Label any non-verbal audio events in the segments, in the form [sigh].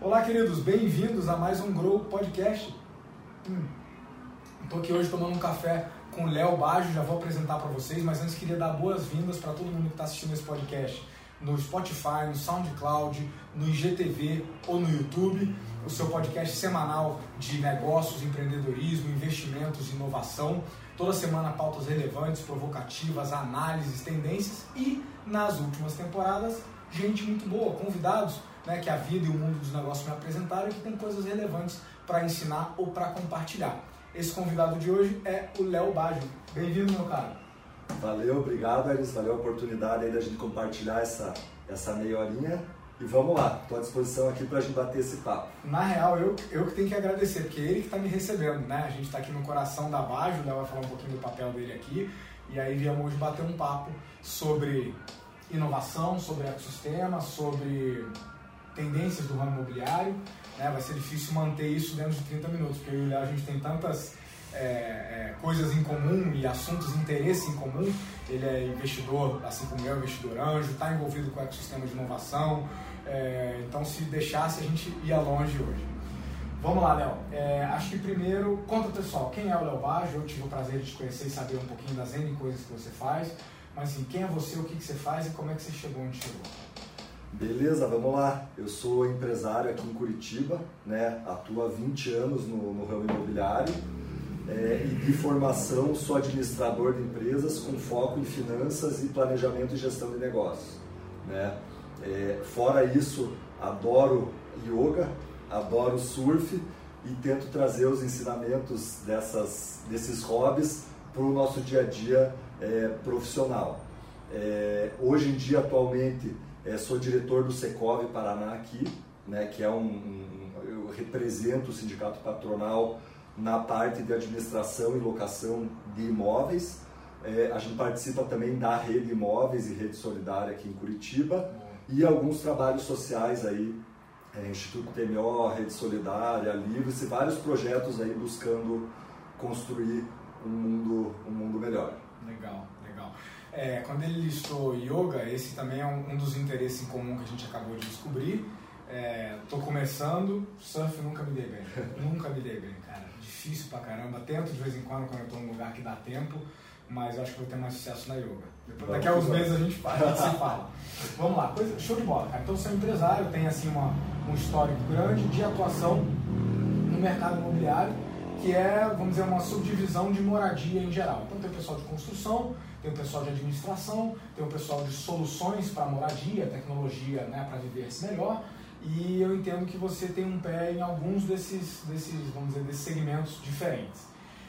Olá, queridos, bem-vindos a mais um Grow Podcast. Estou aqui hoje tomando um café com o Léo Baggio, já vou apresentar para vocês, mas antes queria dar boas-vindas para todo mundo que está assistindo esse podcast no Spotify, no SoundCloud, no IGTV ou no YouTube, o seu podcast semanal de negócios, empreendedorismo, investimentos, inovação. Toda semana pautas relevantes, provocativas, análises, tendências e nas últimas temporadas, gente muito boa, convidados né, que a vida e o mundo dos negócios me apresentaram e que tem coisas relevantes para ensinar ou para compartilhar. Esse convidado de hoje é o Léo Baggio. Bem-vindo, meu cara. Valeu, obrigado, Elis. Valeu a oportunidade aí da gente compartilhar essa, essa meia horinha. E vamos lá, estou à disposição aqui para a gente bater esse papo. Na real, eu, eu que tenho que agradecer, porque ele que está me recebendo, né? A gente está aqui no coração da Baggio, o Léo vai falar um pouquinho do papel dele aqui. E aí viemos bater um papo sobre inovação, sobre ecossistema, sobre tendências do ramo imobiliário. Né? Vai ser difícil manter isso dentro de 30 minutos, porque eu e o Léo a gente tem tantas é, é, coisas em comum e assuntos de interesse em comum. Ele é investidor, assim como eu, investidor anjo, está envolvido com o ecossistema de inovação. É, então, se deixasse, a gente ia longe hoje. Vamos lá, Léo. É, acho que primeiro, conta pessoal, quem é o Léo Baggio? Eu tive o prazer de te conhecer e saber um pouquinho das N coisas que você faz. Mas assim, quem é você, o que, que você faz e como é que você chegou onde chegou? Beleza, vamos lá. Eu sou empresário aqui em Curitiba, né? atuo há 20 anos no, no ramo imobiliário é, e de formação sou administrador de empresas com foco em finanças e planejamento e gestão de negócios. Né? É, fora isso, adoro yoga, adoro surf e tento trazer os ensinamentos dessas, desses hobbies para o nosso dia a dia é, profissional. É, hoje em dia, atualmente, é, sou diretor do Secov Paraná aqui, né, que é um, um, eu represento o sindicato patronal na parte de administração e locação de imóveis. É, a gente participa também da rede imóveis e rede solidária aqui em Curitiba e alguns trabalhos sociais aí, é, Instituto TMO, Rede Solidária, Livres e vários projetos aí buscando construir um mundo, um mundo melhor. Legal, legal. É, quando ele listou yoga, esse também é um, um, dos interesses em comum que a gente acabou de descobrir. Estou é, começando, surf nunca me dei bem, [laughs] nunca me dei bem, cara. Difícil pra caramba. Tento de vez em quando quando eu estou num lugar que dá tempo, mas acho que vou ter mais sucesso na yoga. Depois, daqui a uns meses a gente, fala, a gente se fala. Vamos lá, coisa, show de bola, cara. Então, você é um empresário, tem assim uma, um histórico grande de atuação no mercado imobiliário, que é, vamos dizer, uma subdivisão de moradia em geral. Então, tem o pessoal de construção, tem o pessoal de administração, tem o pessoal de soluções para moradia, tecnologia né, para viver-se melhor. E eu entendo que você tem um pé em alguns desses, desses, vamos dizer, desses segmentos diferentes.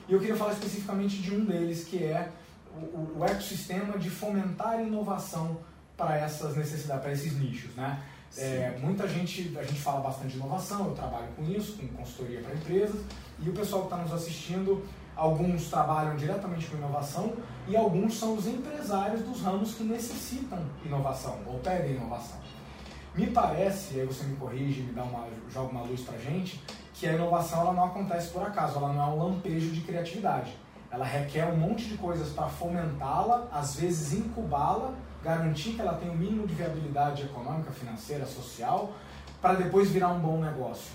E eu queria falar especificamente de um deles, que é o, o ecossistema de fomentar inovação para essas necessidades, para esses nichos, né? É, muita gente, a gente fala bastante de inovação, eu trabalho com isso, com consultoria para empresas, e o pessoal que está nos assistindo Alguns trabalham diretamente com inovação e alguns são os empresários dos ramos que necessitam inovação ou pedem inovação. Me parece, aí você me corrige, me dá uma, joga uma luz pra gente, que a inovação ela não acontece por acaso, ela não é um lampejo de criatividade. Ela requer um monte de coisas para fomentá-la, às vezes incubá-la, garantir que ela tenha o mínimo de viabilidade econômica, financeira, social, para depois virar um bom negócio.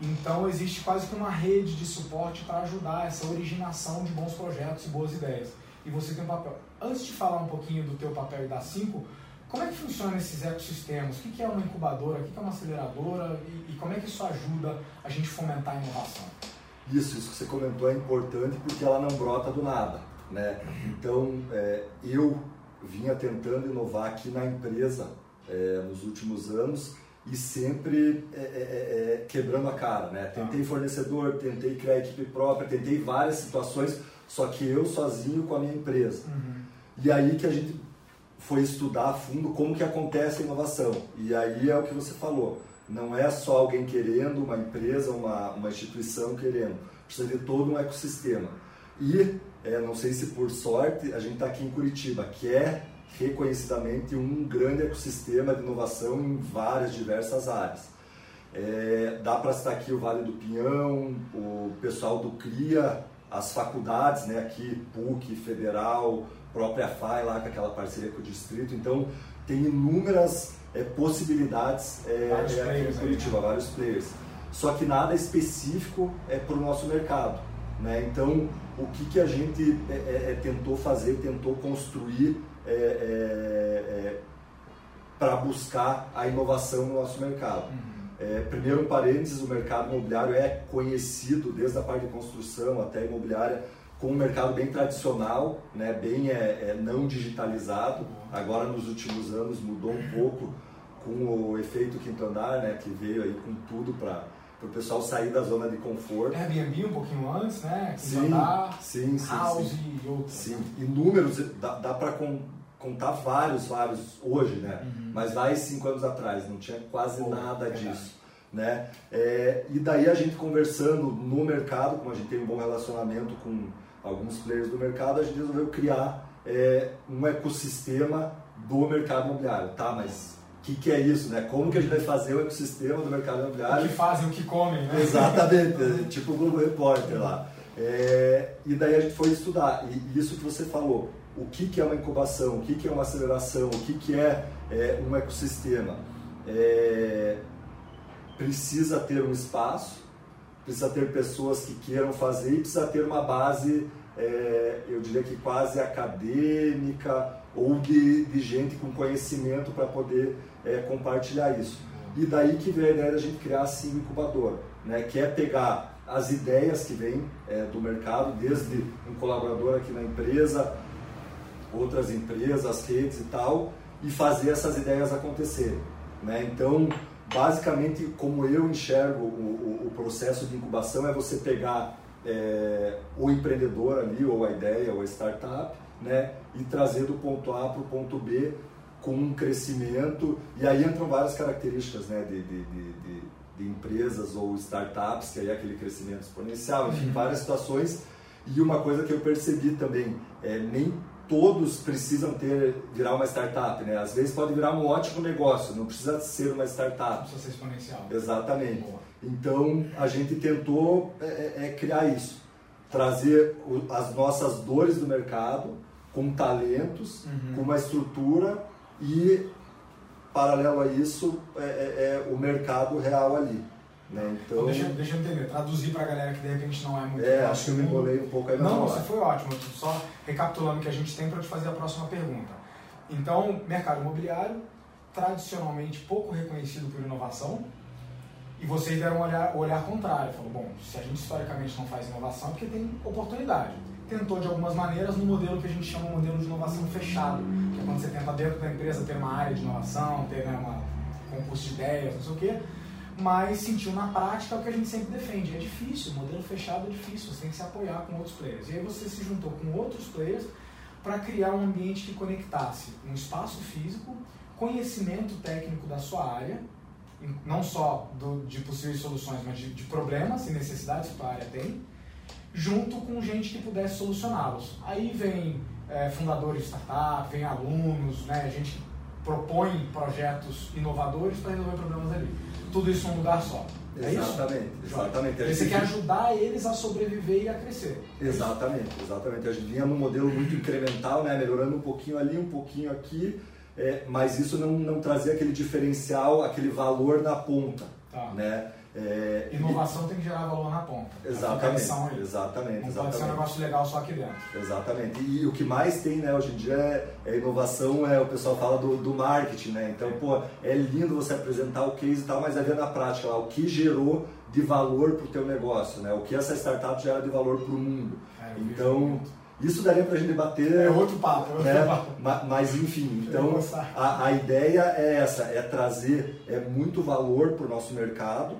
Então existe quase que uma rede de suporte para ajudar essa originação de bons projetos e boas ideias. E você tem um papel. Antes de falar um pouquinho do teu papel e da 5, como é que funciona esses ecossistemas? O que é uma incubadora? O que é uma aceleradora? E, como é que isso ajuda a gente fomentar a inovação? Isso, isso que você comentou é importante porque ela não brota do nada. Né? Então, é, eu vinha tentando inovar aqui na empresa é, nos últimos anos e sempre é, é, é, é, quebrando a cara, né? Tentei fornecedor, tentei criar equipe própria, tentei várias situações, só que eu sozinho com a minha empresa. Uhum. E aí que a gente foi estudar a fundo como que acontece a inovação. E aí é o que você falou, não é só alguém querendo, uma empresa, uma, uma instituição querendo, precisa de todo um ecossistema. E, é, não sei se por sorte, a gente está aqui em Curitiba, que é reconhecidamente um grande ecossistema de inovação em várias diversas áreas. É, dá para citar aqui o Vale do Pinhão, o pessoal do CRIA, as faculdades, né, aqui, PUC, Federal, própria FAI lá com aquela parceria com o distrito, então tem inúmeras é, possibilidades é, é, aqui em Curitiba, né? vários players. Só que nada específico é para o nosso mercado. Né? Então, o que, que a gente é, é, é tentou fazer, tentou construir para buscar a inovação no nosso mercado? Uhum. primeiro, um parênteses, o mercado imobiliário é conhecido desde a parte de construção até a imobiliária com um mercado bem tradicional, né, bem é, é, não digitalizado. Agora, nos últimos anos, mudou um pouco com o efeito quinto andar, né, que veio aí com tudo para o pessoal sair da zona de conforto. Airbnb um pouquinho antes, né? Quinto sim, andar, sim, sim, House sim. e outros. Sim, inúmeros, dá, dá para contar vários, vários hoje, né? Uhum. Mas lá cinco anos atrás, não tinha quase Pô, nada disso. Né? É, e daí a gente conversando no mercado, como a gente tem um bom relacionamento com alguns players do mercado, a gente resolveu criar é, um ecossistema do mercado imobiliário. Tá, mas o que, que é isso, né? Como que a gente vai fazer o ecossistema do mercado imobiliário? O que fazem, o que comem, né? Exatamente, [laughs] tipo o Globo Repórter lá. É, e daí a gente foi estudar, e isso que você falou, o que, que é uma incubação, o que, que é uma aceleração, o que, que é, é um ecossistema. É, precisa ter um espaço, precisa ter pessoas que queiram fazer e precisa ter uma base, é, eu diria que quase acadêmica ou de, de gente com conhecimento para poder é, compartilhar isso. E daí que veio a ideia da gente criar assim um incubador, né, que é pegar as ideias que vêm é, do mercado, desde um colaborador aqui na empresa, outras empresas, redes e tal, e fazer essas ideias acontecerem. Né? Então, basicamente, como eu enxergo o, o, o processo de incubação, é você pegar é, o empreendedor ali, ou a ideia, ou a startup, né, e trazer do ponto A para o ponto B com um crescimento. E aí entram várias características né, de, de, de, de empresas ou startups, que aí é aquele crescimento exponencial, enfim, uhum. várias situações. E uma coisa que eu percebi também, é, nem todos precisam ter virar uma startup, né? Às vezes pode virar um ótimo negócio, não precisa ser uma startup. Precisa ser exponencial. Exatamente. Boa. Então a gente tentou é, é, é criar isso, trazer o, as nossas dores do mercado com talentos, uhum. com uma estrutura e paralelo a isso é, é, é o mercado real ali. Né? Então, deixa, deixa eu entender, traduzir para a galera que de repente não é muito É, acho que eu me enrolei um pouco aí Não, você foi ótimo, só recapitulando o que a gente tem para te fazer a próxima pergunta. Então, mercado imobiliário, tradicionalmente pouco reconhecido por inovação, e vocês deram um olhar, o olhar contrário, falou, bom, se a gente historicamente não faz inovação, é porque tem oportunidade. Tentou de algumas maneiras no modelo que a gente chama de modelo de inovação fechado, que é quando você tenta dentro da empresa ter uma área de inovação, ter né, uma concurso de ideias, não sei o quê, mas sentiu na prática o que a gente sempre defende. É difícil, modelo fechado é difícil, você tem que se apoiar com outros players. E aí você se juntou com outros players para criar um ambiente que conectasse um espaço físico, conhecimento técnico da sua área, não só do, de possíveis soluções, mas de, de problemas e necessidades que a área tem, junto com gente que pudesse solucioná-los. Aí vem é, fundadores de startup, vem alunos, né, gente que propõe projetos inovadores para resolver problemas ali. Tudo isso num lugar só. É exatamente, isso? exatamente. Você quer ajudar eles a sobreviver e a crescer. Exatamente, exatamente. A gente vinha num modelo muito incremental, né? melhorando um pouquinho ali, um pouquinho aqui, é, mas isso não, não trazia aquele diferencial, aquele valor na ponta. Tá. Né? É, Inovação e... tem que gerar valor na ponta. Exatamente. Exatamente. Não exatamente. pode ser um negócio legal só aqui dentro. Exatamente. E o que mais tem né, hoje em dia é, é inovação, é, o pessoal fala do, do marketing, né? Então, pô, é lindo você apresentar o case e tal, mas é ver na prática lá, o que gerou de valor para o teu negócio, né? O que essa startup gera de valor para o mundo. É, então, isso daria para a gente debater. É outro papo, é outro né? papo. Mas, mas enfim, então a, a ideia é essa, é trazer é, muito valor para o nosso mercado.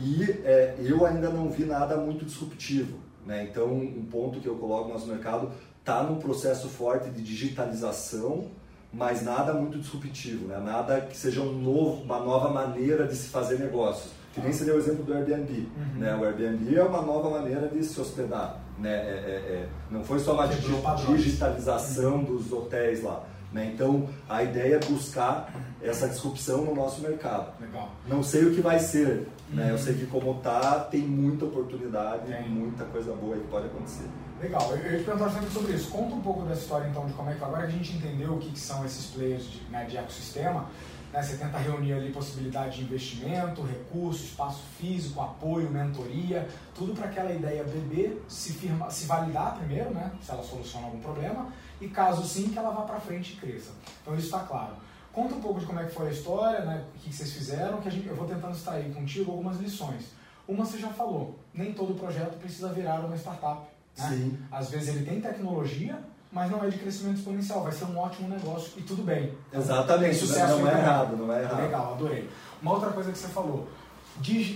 E é, eu ainda não vi nada muito disruptivo. Né? Então, um ponto que eu coloco no nosso mercado está num processo forte de digitalização, mas nada muito disruptivo, né? nada que seja um novo, uma nova maneira de se fazer negócios. Que nem seria o exemplo do Airbnb. Uhum. Né? O Airbnb é uma nova maneira de se hospedar. Né? É, é, é, não foi só uma digitalização dos hotéis lá, Né? Então, a ideia é buscar essa disrupção no nosso mercado. Legal. Não sei o que vai ser, né? eu sei que como tá, tem muita oportunidade, tem muita coisa boa que pode acontecer. Legal, eu ia te perguntar sempre sobre isso. Conta um pouco dessa história então de como é que agora que a gente entendeu o que, que são esses players de, né, de ecossistema, né, você tenta reunir ali possibilidade de investimento, recurso, espaço físico, apoio, mentoria, tudo para aquela ideia bebê se, firma, se validar primeiro, né, se ela soluciona algum problema, e caso sim, que ela vá para frente e cresça. Então isso está claro. Conta um pouco de como é que foi a história, né, o que, que vocês fizeram, que a gente, eu vou tentando extrair contigo algumas lições. Uma você já falou, nem todo projeto precisa virar uma startup. Né? Sim. Às vezes ele tem tecnologia, mas não é de crescimento exponencial, vai ser um ótimo negócio e tudo bem. Exatamente, sucesso não, é errado, não é errado. Legal, adorei. Uma outra coisa que você falou,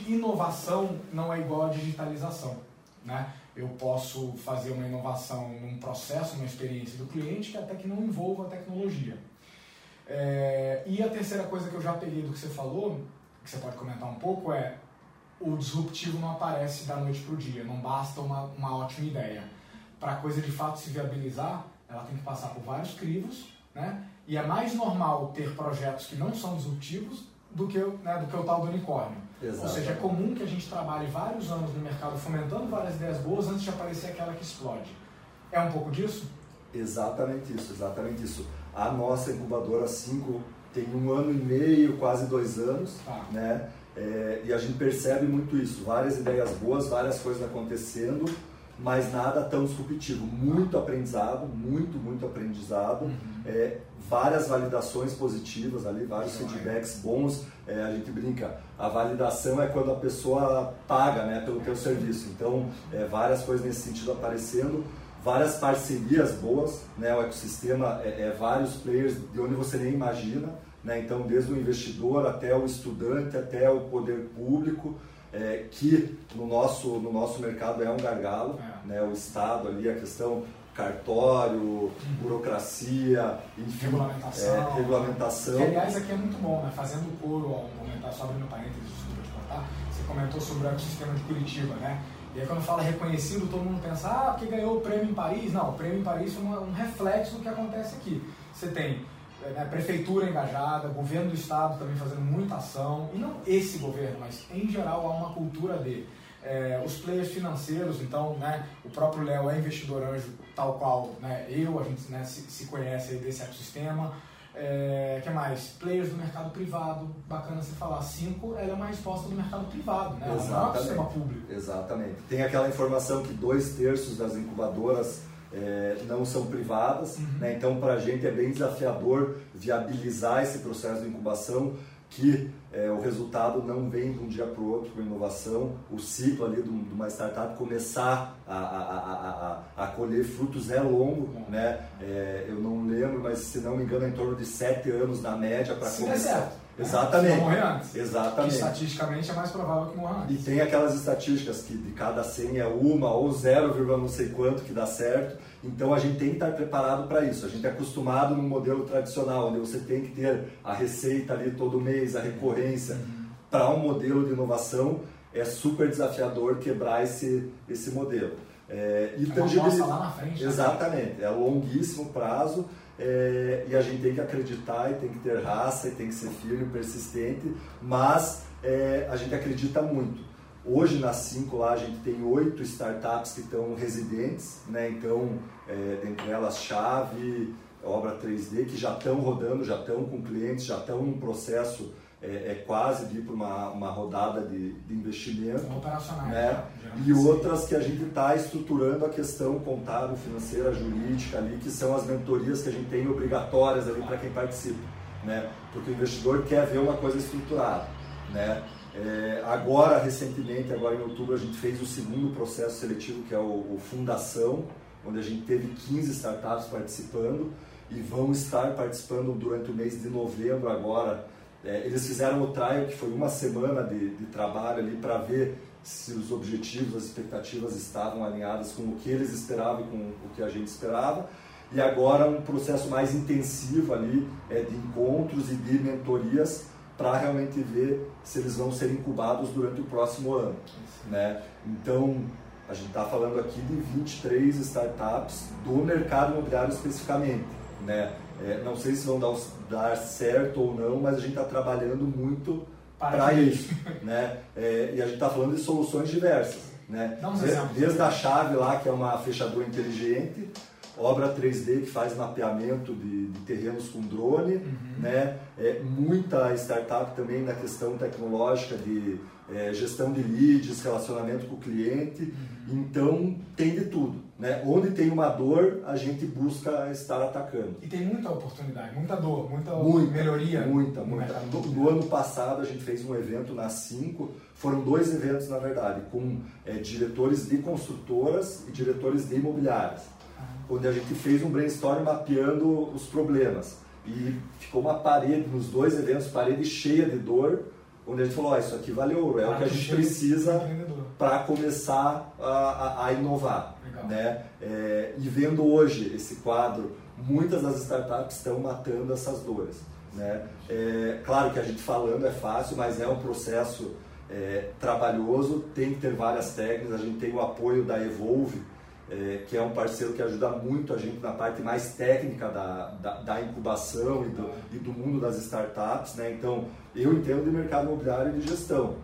inovação não é igual a digitalização. Né? Eu posso fazer uma inovação num processo, numa experiência do cliente que até que não envolva a tecnologia. É, e a terceira coisa que eu já peguei do que você falou, que você pode comentar um pouco, é o disruptivo não aparece da noite para o dia, não basta uma, uma ótima ideia para a coisa de fato se viabilizar, ela tem que passar por vários crivos, né? E é mais normal ter projetos que não são disruptivos do que, né, do que o tal do unicórnio. Exato. Ou seja, é comum que a gente trabalhe vários anos no mercado fomentando várias ideias boas antes de aparecer aquela que explode. É um pouco disso? Exatamente isso, exatamente isso. A nossa incubadora 5 tem um ano e meio, quase dois anos, tá. né? É, e a gente percebe muito isso, várias ideias boas, várias coisas acontecendo, mas nada tão disruptivo. Muito aprendizado, muito, muito aprendizado. Uhum. É, várias validações positivas ali, vários feedbacks bons. É, a gente brinca, a validação é quando a pessoa paga né, pelo teu serviço. Então, é, várias coisas nesse sentido aparecendo. Várias parcerias boas, né, o ecossistema é, é vários players de onde você nem imagina. Né, então, desde o investidor até o estudante, até o poder público é, que no nosso, no nosso mercado é um gargalo, é. né? o Estado ali, a questão cartório, uhum. burocracia, enfim, regulamentação. É, regulamentação. Que, aliás, aqui é muito bom, né? fazendo coro ao comentar, só abrindo parênteses, desculpa te cortar, você comentou sobre o ecossistema de Curitiba, né? E aí quando fala reconhecido, todo mundo pensa, ah, porque ganhou o prêmio em Paris. Não, o prêmio em Paris foi um reflexo do que acontece aqui. Você tem né, prefeitura engajada, governo do estado também fazendo muita ação, e não esse governo, mas em geral há uma cultura de é, os players financeiros, então né, o próprio Léo é investidor anjo, tal qual né, eu, a gente né, se, se conhece desse ecossistema. É, que mais? Players do mercado privado, bacana você falar. Cinco, ela é uma resposta do mercado privado, né? Exatamente. Ela não é um sistema público. Exatamente. Tem aquela informação que dois terços das incubadoras é, não são privadas, uhum. né? então para a gente é bem desafiador viabilizar esse processo de incubação, que é, o resultado não vem de um dia para o outro com inovação, o ciclo ali de uma startup começar a, a, a, a colher frutos é longo, né? É, eu não lembro, mas se não me engano é em torno de sete anos na média para começar. Exatamente. morrer antes. Exatamente. Que estatisticamente é mais provável que morra antes. E tem aquelas estatísticas que de cada 100 é uma ou 0, não sei quanto que dá certo. Então a gente tem que estar preparado para isso. A gente é acostumado no modelo tradicional, onde você tem que ter a receita ali todo mês, a recorrência. Uhum. Para um modelo de inovação é super desafiador quebrar esse, esse modelo. É, e é tangibilidade. lá na frente. Né? Exatamente. Né? É longuíssimo prazo é, e a gente tem que acreditar e tem que ter raça e tem que ser firme, persistente, mas é, a gente acredita muito. Hoje na 5 lá a gente tem oito startups que estão residentes, né? então é, dentre elas Chave, Obra 3D, que já estão rodando, já estão com clientes, já estão num processo é, é quase de ir para uma, uma rodada de, de investimento. Operacionais. Né? E outras que a gente está estruturando a questão contábil, financeira, jurídica ali, que são as mentorias que a gente tem obrigatórias ali para quem participa. Né? Porque o investidor quer ver uma coisa estruturada. Né? É, agora, recentemente, agora em outubro, a gente fez o segundo processo seletivo, que é o, o Fundação, onde a gente teve 15 startups participando e vão estar participando durante o mês de novembro agora é, eles fizeram o trial, que foi uma semana de, de trabalho ali para ver se os objetivos, as expectativas estavam alinhadas com o que eles esperavam e com o que a gente esperava. E agora um processo mais intensivo ali é, de encontros e de mentorias para realmente ver se eles vão ser incubados durante o próximo ano. Né? Então, a gente está falando aqui de 23 startups do mercado imobiliário especificamente. né? É, não sei se vão dar, dar, certo ou não, mas a gente está trabalhando muito para isso, né? É, e a gente está falando de soluções diversas, né? Desde, desde a chave lá, que é uma fechadura inteligente, obra 3D que faz mapeamento de, de terrenos com drone, uhum. né? É, muita startup também na questão tecnológica de é, gestão de leads, relacionamento com o cliente. Uhum. Então tem de tudo, né? Onde tem uma dor, a gente busca estar atacando. E tem muita oportunidade, muita dor, muita, muita melhoria. Muita, muita. No, no, ano passado a gente fez um evento na 5, foram dois eventos na verdade, com é, diretores de construtoras e diretores de imobiliárias onde a gente fez um brainstorm mapeando os problemas. E ficou uma parede, nos dois eventos, parede cheia de dor, onde a gente falou, oh, isso aqui vale ouro, é ah, o que a gente precisa para começar a, a, a inovar. Né? É, e vendo hoje esse quadro, muitas das startups estão matando essas dores. Né? É, claro que a gente falando é fácil, mas é um processo é, trabalhoso, tem que ter várias técnicas, a gente tem o apoio da Evolve, é, que é um parceiro que ajuda muito a gente na parte mais técnica da, da, da incubação e do, e do, mundo das startups. Né? Então, eu entendo de mercado imobiliário e de gestão.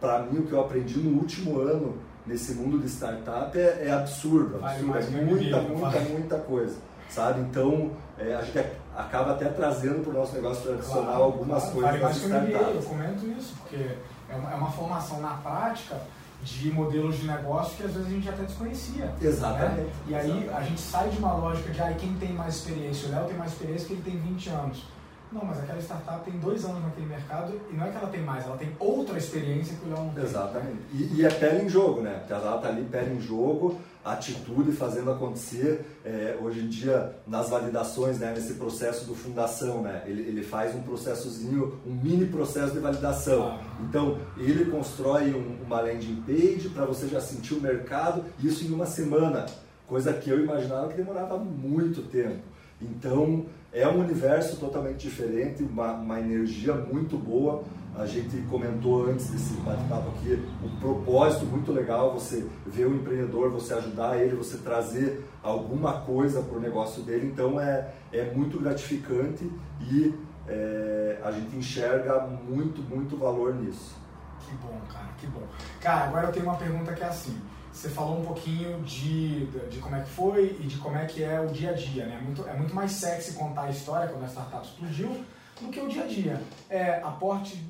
Para mim, o que eu aprendi no último ano nesse mundo de startup é, é absurdo, absurdo. é muita, muita, muita coisa. Sabe? Então, é, a gente acaba até trazendo para o nosso negócio tradicional claro, algumas claro. coisas das startups. Eu comento isso, porque é uma, é uma formação na prática de modelos de negócio que às vezes a gente até desconhecia. Exatamente. Né? E aí Exatamente. a gente sai de uma lógica de ah, quem tem mais experiência, o Léo tem mais experiência que ele tem 20 anos. Não, mas aquela startup tem dois anos naquele mercado e não é que ela tem mais, ela tem outra experiência que o Léo não tem. Exatamente. E, e é pele em jogo, né? Porque ela está ali pele em jogo, atitude fazendo acontecer. É, hoje em dia, nas validações, né, nesse processo do fundação, né, ele, ele faz um processozinho, um mini processo de validação. Ah. Então, ele constrói um, uma landing page para você já sentir o mercado, isso em uma semana, coisa que eu imaginava que demorava muito tempo. Então, é um universo totalmente diferente, uma, uma energia muito boa. A gente comentou antes desse bate-papo aqui um propósito muito legal, você ver o empreendedor, você ajudar ele, você trazer alguma coisa para o negócio dele. Então é, é muito gratificante e é, a gente enxerga muito, muito valor nisso. Que bom, cara, que bom. Cara, agora eu tenho uma pergunta que é assim. Você falou um pouquinho de, de como é que foi e de como é que é o dia a dia, né? É muito, é muito mais sexy contar a história quando a startup explodiu do que o dia a dia. É aporte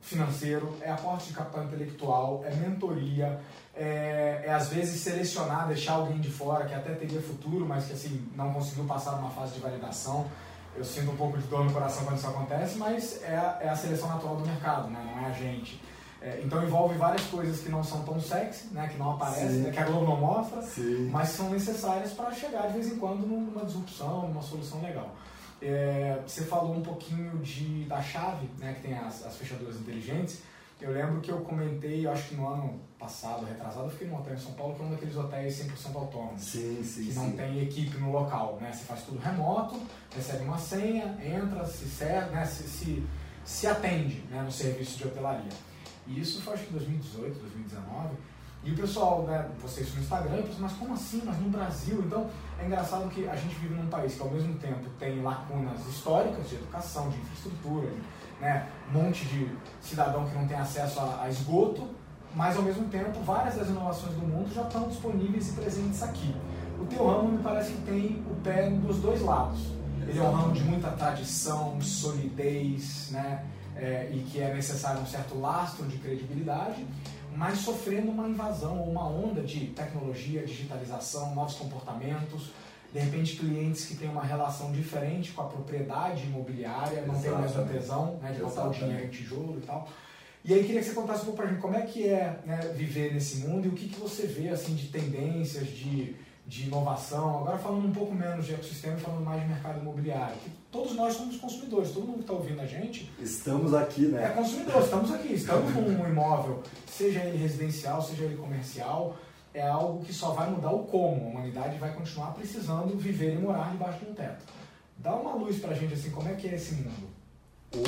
financeiro, é aporte de capital intelectual, é mentoria, é, é, às vezes selecionar, deixar alguém de fora que até teria futuro, mas que assim não conseguiu passar uma fase de validação. Eu sinto um pouco de dor no coração quando isso acontece, mas é é a seleção natural do mercado, né? não é a gente. É, então envolve várias coisas que não são tão sexy, né, que não aparecem, né, que a Globo não mostra, Sim. mas são necessárias para chegar de vez em quando numa disrupção, numa solução legal. É, você falou um pouquinho de, da chave, né, que tem as, as fechaduras inteligentes. Eu lembro que eu comentei, acho que no ano passado, retrasado, eu fiquei num hotel em São Paulo, que é um daqueles hotéis 100% autônomos. Sim, sim, que não sim. tem equipe no local, né? Você faz tudo remoto, recebe uma senha, entra, se serve, né? se, se, se atende né? no serviço de hotelaria. E isso foi acho que 2018, 2019. E o pessoal, né, vocês no Instagram, pensam, mas como assim? Mas no Brasil? Então é engraçado que a gente vive num país que ao mesmo tempo tem lacunas históricas de educação, de infraestrutura, de, né, um monte de cidadão que não tem acesso a, a esgoto, mas ao mesmo tempo várias das inovações do mundo já estão disponíveis e presentes aqui. O teu ramo me parece que tem o pé dos dois lados. Ele é um ramo de muita tradição, solidez, né? É, e que é necessário um certo lastro de credibilidade, mas sofrendo uma invasão ou uma onda de tecnologia, digitalização, novos comportamentos, de repente clientes que têm uma relação diferente com a propriedade imobiliária, não tem mais o tesão né, de botar o dinheiro em tijolo e tal. E aí queria que você contasse um pouco pra gente como é que é né, viver nesse mundo e o que, que você vê assim de tendências, de de inovação, agora falando um pouco menos de ecossistema, falando mais de mercado imobiliário. Que todos nós somos consumidores, todo mundo que está ouvindo a gente. Estamos aqui, né? É consumidor, estamos aqui, estamos num imóvel, seja ele residencial, seja ele comercial, é algo que só vai mudar o como. A humanidade vai continuar precisando viver e morar debaixo de um teto. Dá uma luz para a gente assim, como é que é esse mundo?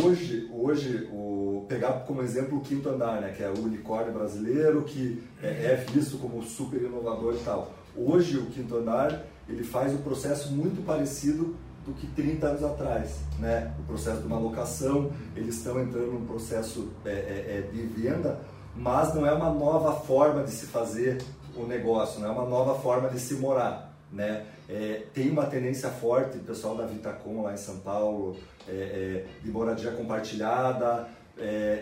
Hoje, hoje o, pegar como exemplo o quinto andar, né, que é o unicórnio brasileiro, que é, é visto como super inovador e tal. Hoje o quinto andar ele faz um processo muito parecido do que 30 anos atrás. Né? O processo de uma locação, eles estão entrando num processo é, é, é, de venda, mas não é uma nova forma de se fazer o negócio, não é uma nova forma de se morar. Né? É, tem uma tendência forte, pessoal da Vitacom lá em São Paulo, é, é, de moradia compartilhada,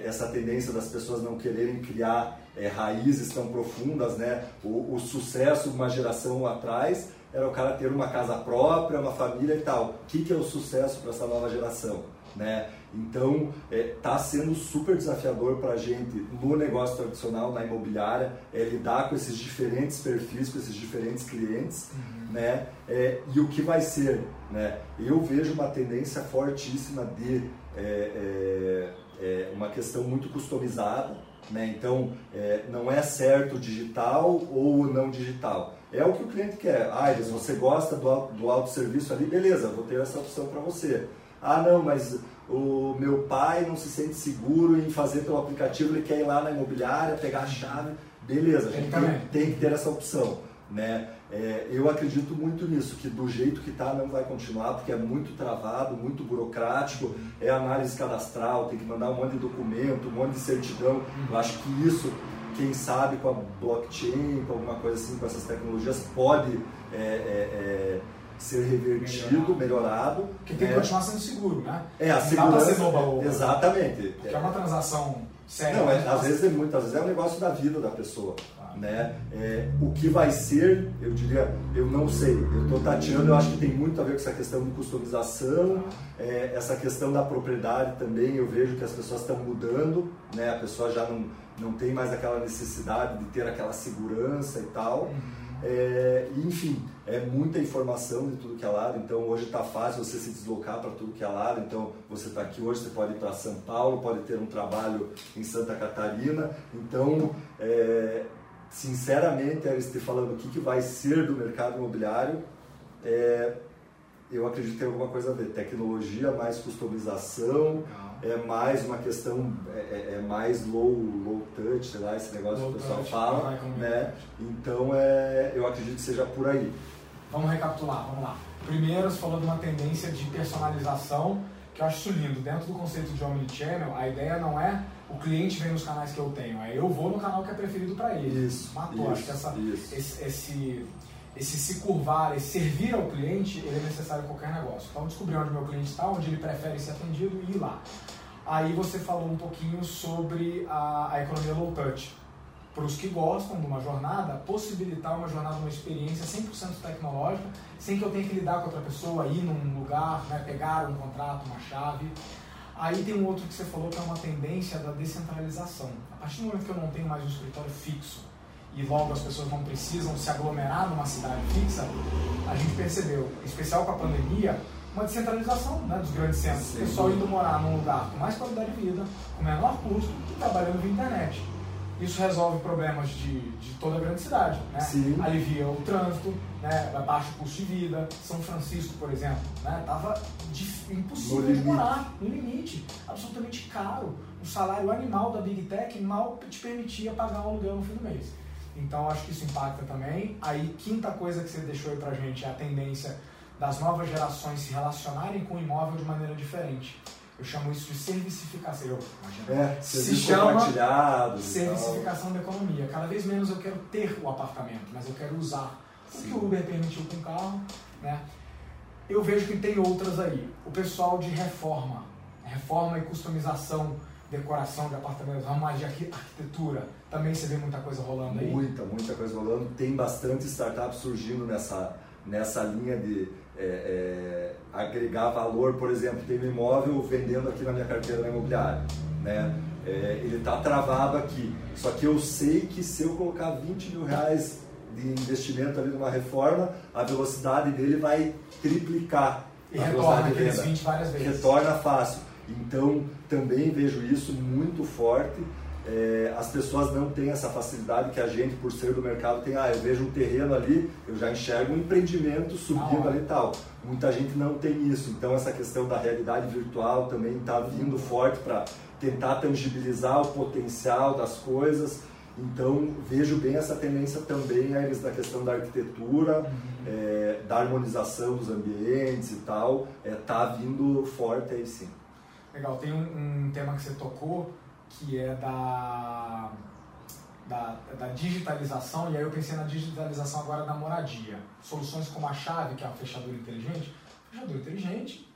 essa tendência das pessoas não quererem criar raízes tão profundas, né? O, o, sucesso de uma geração atrás era o cara ter uma casa própria, uma família e tal. O que, que é o sucesso para essa nova geração? Né? Então, está é, tá sendo super desafiador para a gente no negócio tradicional, na imobiliária, é, lidar com esses diferentes perfis, com esses diferentes clientes, uhum. né? É, e o que vai ser, né? Eu vejo uma tendência fortíssima de é, é, é uma questão muito customizada, né? Então, é, não é certo digital ou não digital. É o que o cliente quer. Ah, Iris, você gosta do, do autosserviço ali? Beleza, vou ter essa opção para você. Ah, não, mas o meu pai não se sente seguro em fazer pelo aplicativo, ele quer ir lá na imobiliária, pegar a chave. Beleza, a gente tem, tem que ter essa opção. Né? É, eu acredito muito nisso, que do jeito que está não vai continuar, porque é muito travado, muito burocrático, é análise cadastral, tem que mandar um monte de documento, um monte de certidão. Eu acho que isso, quem sabe com a blockchain, com alguma coisa assim, com essas tecnologias, pode é, é, é ser revertido, melhorado. melhorado porque tem que é. continuar sendo seguro, né? É, a segurança. Exatamente. Porque é uma transação séria. Não, é, às vezes é muitas vezes é um negócio da vida da pessoa. Né? É, o que vai ser, eu diria, eu não sei. Eu estou tateando, eu acho que tem muito a ver com essa questão de customização, é, essa questão da propriedade também. Eu vejo que as pessoas estão mudando, né? a pessoa já não, não tem mais aquela necessidade de ter aquela segurança e tal. Uhum. É, enfim, é muita informação de tudo que é lado, então hoje está fácil você se deslocar para tudo que é lado, então você está aqui hoje, você pode ir para São Paulo, pode ter um trabalho em Santa Catarina, então é, sinceramente, Aristides, falando o que, que vai ser do mercado imobiliário, é, eu acredito que tem alguma coisa a ver. Tecnologia, mais customização, é mais uma questão, é, é, é mais low, low touch, sei lá, esse negócio low que o pessoal touch, fala. Né? Então, é, eu acredito que seja por aí. Vamos recapitular, vamos lá. Primeiro, você falou de uma tendência de personalização, que eu acho isso lindo. Dentro do conceito de Omnichannel, a ideia não é o cliente vem nos canais que eu tenho, é eu vou no canal que é preferido para ele. Isso. Matou. Isso, acho que essa, esse, esse, esse, se curvar, esse servir ao cliente, ele é necessário em qualquer negócio. Então, descobrir onde meu cliente está, onde ele prefere ser atendido e ir lá. Aí você falou um pouquinho sobre a, a economia low touch. Para os que gostam de uma jornada, possibilitar uma jornada, uma experiência 100% tecnológica, sem que eu tenha que lidar com outra pessoa, ir num lugar, né, pegar um contrato, uma chave. Aí tem um outro que você falou que é uma tendência da descentralização. A partir do momento que eu não tenho mais um escritório fixo e logo as pessoas não precisam se aglomerar numa cidade fixa, a gente percebeu, em especial com a pandemia, uma descentralização né, dos grandes centros. O pessoal indo morar num lugar com mais qualidade de vida, com menor custo e trabalhando via internet. Isso resolve problemas de, de toda a grande cidade, né? alivia o trânsito, né? baixo custo de vida. São Francisco, por exemplo, estava né? impossível de morar, no limite, absolutamente caro. O salário animal da Big Tech mal te permitia pagar o aluguel no fim do mês. Então acho que isso impacta também. Aí, quinta coisa que você deixou aí pra gente é a tendência das novas gerações se relacionarem com o imóvel de maneira diferente. Eu chamo isso de servicificação. Eu, é, se chama servicificação da economia. Cada vez menos eu quero ter o apartamento, mas eu quero usar. O que o Uber permitiu com o carro, né? Eu vejo que tem outras aí. O pessoal de reforma, reforma e customização, decoração de apartamentos, mais de arquitetura, também você vê muita coisa rolando aí? Muita, muita coisa rolando. Tem bastante startup surgindo nessa, nessa linha de é, é, agregar valor, por exemplo, tem um imóvel vendendo aqui na minha carteira na imobiliária, né? É, ele está travado aqui, só que eu sei que se eu colocar 20 mil reais de investimento ali numa reforma, a velocidade dele vai triplicar. E retorna aqueles 20 várias vezes. Retorna fácil. Então, também vejo isso muito forte é, as pessoas não têm essa facilidade que a gente, por ser do mercado, tem. Ah, eu vejo um terreno ali, eu já enxergo um empreendimento subindo ah, ali e tal. Muita gente não tem isso. Então, essa questão da realidade virtual também está vindo forte para tentar tangibilizar o potencial das coisas. Então, vejo bem essa tendência também Aires, da questão da arquitetura, uhum. é, da harmonização dos ambientes e tal, está é, tá vindo forte aí sim. Legal, tem um, um, tema que você tocou que é da, da, da, digitalização, e aí eu pensei na digitalização agora da moradia. Soluções como a chave, que é a fechadura inteligente. Fechadura inteligente,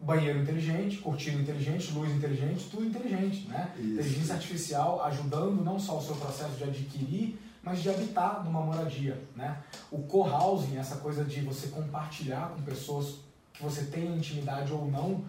banheiro inteligente, cortina inteligente, luz inteligente, tudo inteligente, né? Isso. Inteligência artificial ajudando não só o seu processo de adquirir, mas de habitar numa moradia, né? O co-housing, essa coisa de você compartilhar com pessoas que você tem intimidade ou não,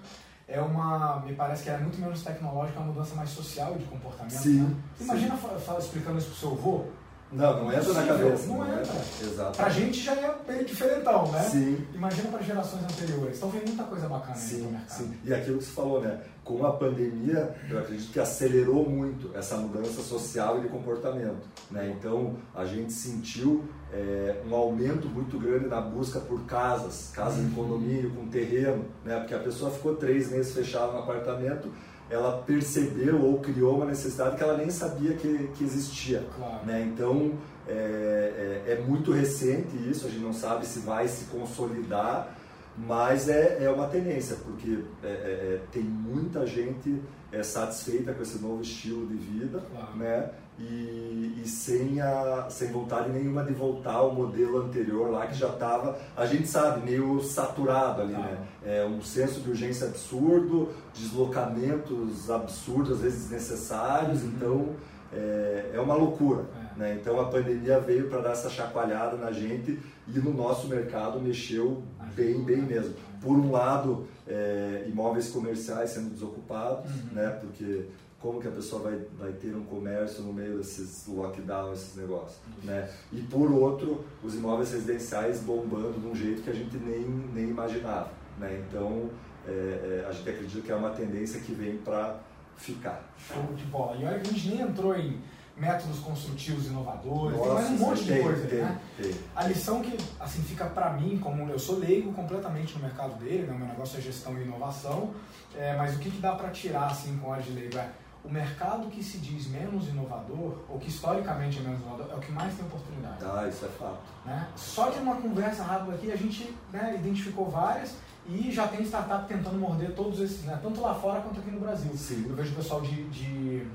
é uma, me parece que é muito menos tecnológica, é uma mudança mais social de comportamento. Sim. Né? Imagina sim. explicando isso pro seu avô, não, não entra na cabeça. Não, não entra. Exato. Pra gente já é meio diferentão, né? Sim. Imagina para gerações anteriores. Então vem muita coisa bacana sim, aí no mercado. Sim. E aquilo que você falou, né? Com a pandemia, eu acredito que acelerou muito essa mudança social e de comportamento. Né? Então a gente sentiu é, um aumento muito grande na busca por casas, casas uhum. em condomínio, com terreno, né? Porque a pessoa ficou três meses fechada no apartamento ela percebeu ou criou uma necessidade que ela nem sabia que, que existia. Claro. Né? Então, é, é, é, muito recente isso, a gente não sabe se vai se consolidar, mas é, é uma tendência, porque é, é, é, tem muita gente satisfeita com esse novo estilo de vida, claro. né? e, e, sem, a, sem vontade nenhuma de voltar ao modelo anterior lá que já estava, a gente sabe, meio saturado ali, né? É um senso de urgência absurdo, deslocamentos absurdos, às vezes desnecessários, uhum. então é, é uma loucura. É. Né? Então a pandemia veio para dar essa chacoalhada na gente e no nosso mercado mexeu bem, bem mesmo. Por um lado, é, imóveis comerciais sendo desocupados, uhum. né? porque como que a pessoa vai, vai ter um comércio no meio desses lockdown, esses negócios, né? E por outro, os imóveis residenciais bombando de um jeito que a gente nem, nem imaginava, né? Então, é, é, a gente acredita que é uma tendência que vem para ficar. Show de bola. E olha a gente nem entrou em métodos construtivos inovadores, Nossa, tem mais um monte de tem, coisa, tem, né? Tem. A lição que assim fica para mim, como eu sou leigo completamente no mercado dele, né? meu negócio é gestão e inovação, é, mas o que, que dá para tirar assim com a de leigo é o mercado que se diz menos inovador, ou que historicamente é menos inovador, é o que mais tem oportunidade. Ah, isso é fato. Né? Só de uma conversa rápida aqui, a gente né, identificou várias e já tem startup tentando morder todos esses, né, tanto lá fora quanto aqui no Brasil. Sim. Eu vejo o pessoal de, de,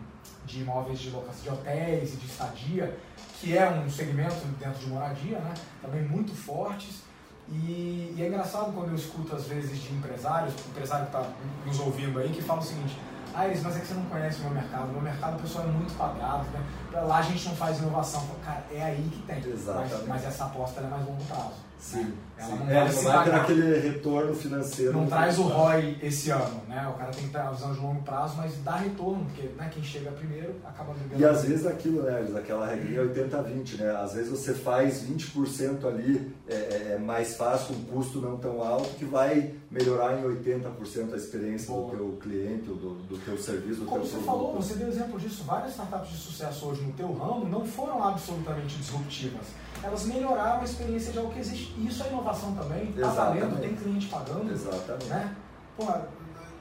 de imóveis de locação, de hotéis e de estadia, que é um segmento dentro de moradia, né, também muito fortes. E, e é engraçado quando eu escuto, às vezes, de empresários, empresário que está nos ouvindo aí, que fala o seguinte ah, Iris, mas é que você não conhece o meu mercado. O meu mercado, o pessoal é muito quadrado. Né? Lá a gente não faz inovação. Cara, é aí que tem. Mas, mas essa aposta é mais longo prazo. Sim. Né? Ela não, é, não vai ter aquele retorno financeiro. Não traz o ROI esse ano, né? O cara tem que ter a visão de longo prazo, mas dá retorno, porque né, quem chega primeiro acaba ganhando. E às vezes aquilo, né, aquela regrinha 80-20, né? Às vezes você faz 20% ali é, é, é, mais fácil, um custo não tão alto, que vai melhorar em 80% a experiência Boa. do teu cliente, do, do teu serviço, do Como teu você produto. falou, você deu exemplo disso, várias startups de sucesso hoje no teu ramo não foram absolutamente disruptivas elas melhoraram a experiência de algo que existe. E isso é inovação também, está valendo, tem cliente pagando. Exatamente. Né? Pô,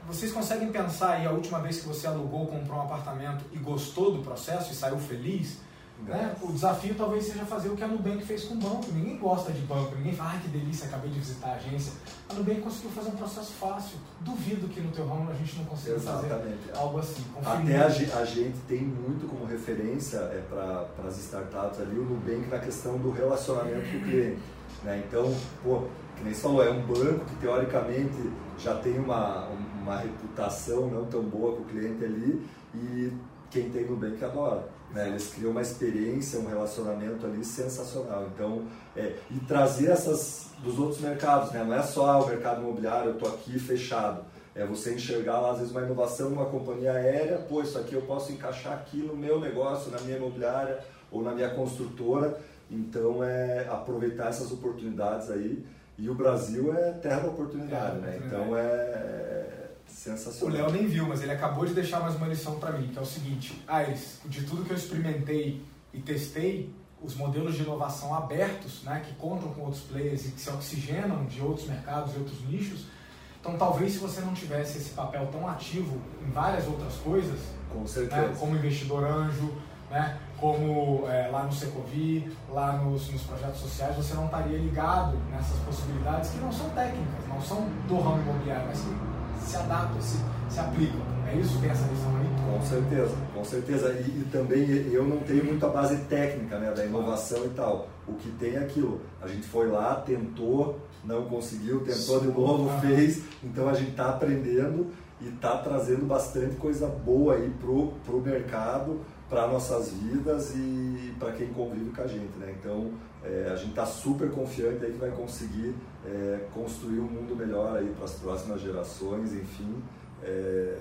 vocês conseguem pensar aí a última vez que você alugou, comprou um apartamento e gostou do processo e saiu feliz? Né? O desafio talvez seja fazer o que a Nubank fez com o banco. Ninguém gosta de banco, ninguém fala, ah, que delícia, acabei de visitar a agência. A Nubank conseguiu fazer um processo fácil. Duvido que no teu ramo a gente não consiga Exatamente. fazer algo assim. Até a, a, gente tem muito como referência é, para as startups ali o Nubank na questão do relacionamento com o cliente. Né? Então, pô, que nem você falou, é um banco que teoricamente já tem uma, uma reputação não tão boa com o cliente ali e quem tem Nubank adora. Né? Eles criam uma experiência, um relacionamento ali sensacional. Então, é, e trazer essas dos outros mercados, né? não é só ah, o mercado imobiliário, eu estou aqui fechado. É você enxergar lá, às vezes, uma inovação numa companhia aérea, pô, isso aqui eu posso encaixar aqui no meu negócio, na minha imobiliária ou na minha construtora. Então, é aproveitar essas oportunidades aí. E o Brasil é terra da oportunidade, é, né? Então, é Sensacional. O Léo nem viu, mas ele acabou de deixar mais uma lição para mim, que é o seguinte: Aires, de tudo que eu experimentei e testei, os modelos de inovação abertos, né, que contam com outros players e que se oxigenam de outros mercados e outros nichos, então talvez se você não tivesse esse papel tão ativo em várias outras coisas, com certeza. Né, como investidor anjo, né, como é, lá no Secovi, lá nos, nos, projetos sociais, você não estaria ligado nessas possibilidades que não são técnicas, não são do ramo imobiliário, mas que se adaptam, se, se aplicam. É isso que tem essa visão aí? Com certeza, com certeza. E, e, também eu não tenho muito a base técnica né, da inovação e tal. O que tem é aquilo. A gente foi lá, tentou, não conseguiu, tentou de novo, fez. Então a gente está aprendendo e está trazendo bastante coisa boa aí pro, pro mercado para nossas vidas e para quem convive com a gente, né? Então é, a gente está super confiante aí que vai conseguir é, construir um mundo melhor aí para as próximas gerações, enfim, é,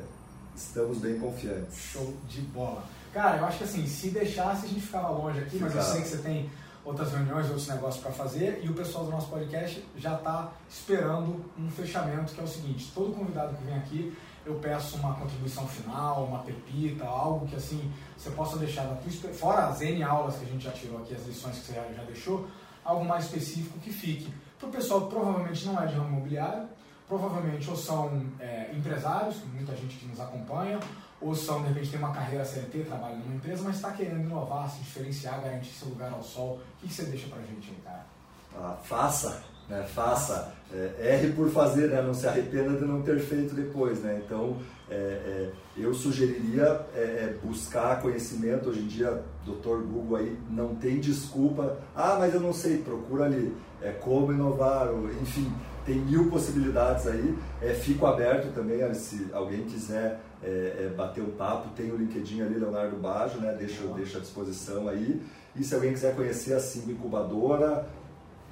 estamos bem confiantes. Show de bola. Cara, eu acho que assim, se deixasse a gente ficava longe aqui, mas eu sei que você tem outras reuniões, outros negócios para fazer e o pessoal do nosso podcast já está esperando um fechamento que é o seguinte: todo convidado que vem aqui eu peço uma contribuição final, uma pepita, algo que assim você possa deixar da tua fora as N aulas que a gente já tirou aqui, as lições que você já deixou, algo mais específico que fique. Para o pessoal que provavelmente não é de ramo imobiliário, provavelmente ou são é, empresários, muita gente que nos acompanha, ou são, de repente, tem uma carreira CLT, trabalha numa empresa, mas está querendo inovar, se diferenciar, garantir seu lugar ao sol. O que, você deixa para a gente aí, cara? Ah, faça né? Faça, é, erre por fazer, né? não se arrependa de não ter feito depois. Né? Então, é, é, eu sugeriria é, é, buscar conhecimento. Hoje em dia, Dr. Google aí não tem desculpa. Ah, mas eu não sei, procura ali. É como inovar, ou, enfim, tem mil possibilidades aí. Fico aberto também, se alguém quiser bater um papo, tem o LinkedIn ali, Leonardo Bajo, né? deixa, deixa à disposição aí. E se alguém quiser conhecer a Simba Incubadora,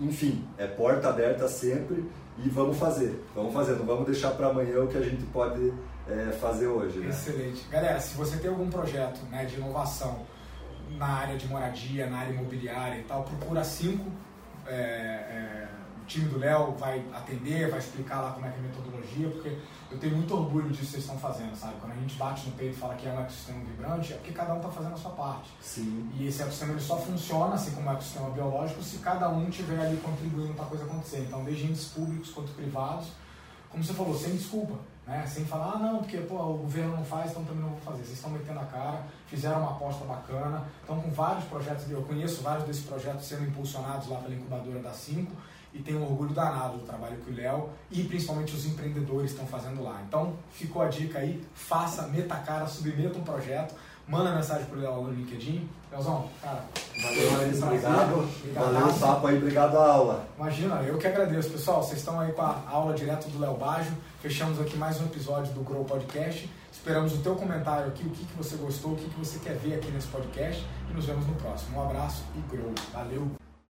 enfim, é porta aberta sempre e vamos fazer. Vamos fazer, não vamos deixar para amanhã o que a gente pode é, fazer hoje. Né? Excelente. Galera, se você tem algum projeto né, de inovação na área de moradia, na área imobiliária e tal, procura cinco. É, é, time do Léo vai atender, vai explicar lá como é que é a metodologia, porque eu tenho muito orgulho disso que vocês estão fazendo, sabe? Quando a gente bate no peito e fala que é um ecossistema vibrante, é porque cada um está fazendo a sua parte. Sim. E esse ecossistema ele só funciona, assim como o ecossistema biológico, se cada um estiver ali contribuindo para a coisa acontecer. Então, desde entes públicos quanto privados, como você falou, sem desculpa, né? Sem falar, ah, não, porque pô, o governo não faz, então também não vou fazer. Vocês estão metendo a cara, fizeram uma aposta bacana, estão com vários projetos, eu conheço vários desses projetos sendo impulsionados lá pela incubadora da 5 e tenho um orgulho danado do trabalho que o Léo e principalmente os empreendedores estão fazendo lá. Então, ficou a dica aí, faça, meta a cara, submeta um projeto, manda mensagem pro Léo no LinkedIn. Leozão, cara, valeu, valeu obrigado. Valeu o papo aí, obrigado a aula. Imagina, eu que agradeço. Pessoal, vocês estão aí com a aula direto do Léo Bajo. Fechamos aqui mais um episódio do Grow Podcast. Esperamos o teu comentário aqui, o que, que você gostou, o que, que você quer ver aqui nesse podcast e nos vemos no próximo. Um abraço e Grow. Valeu!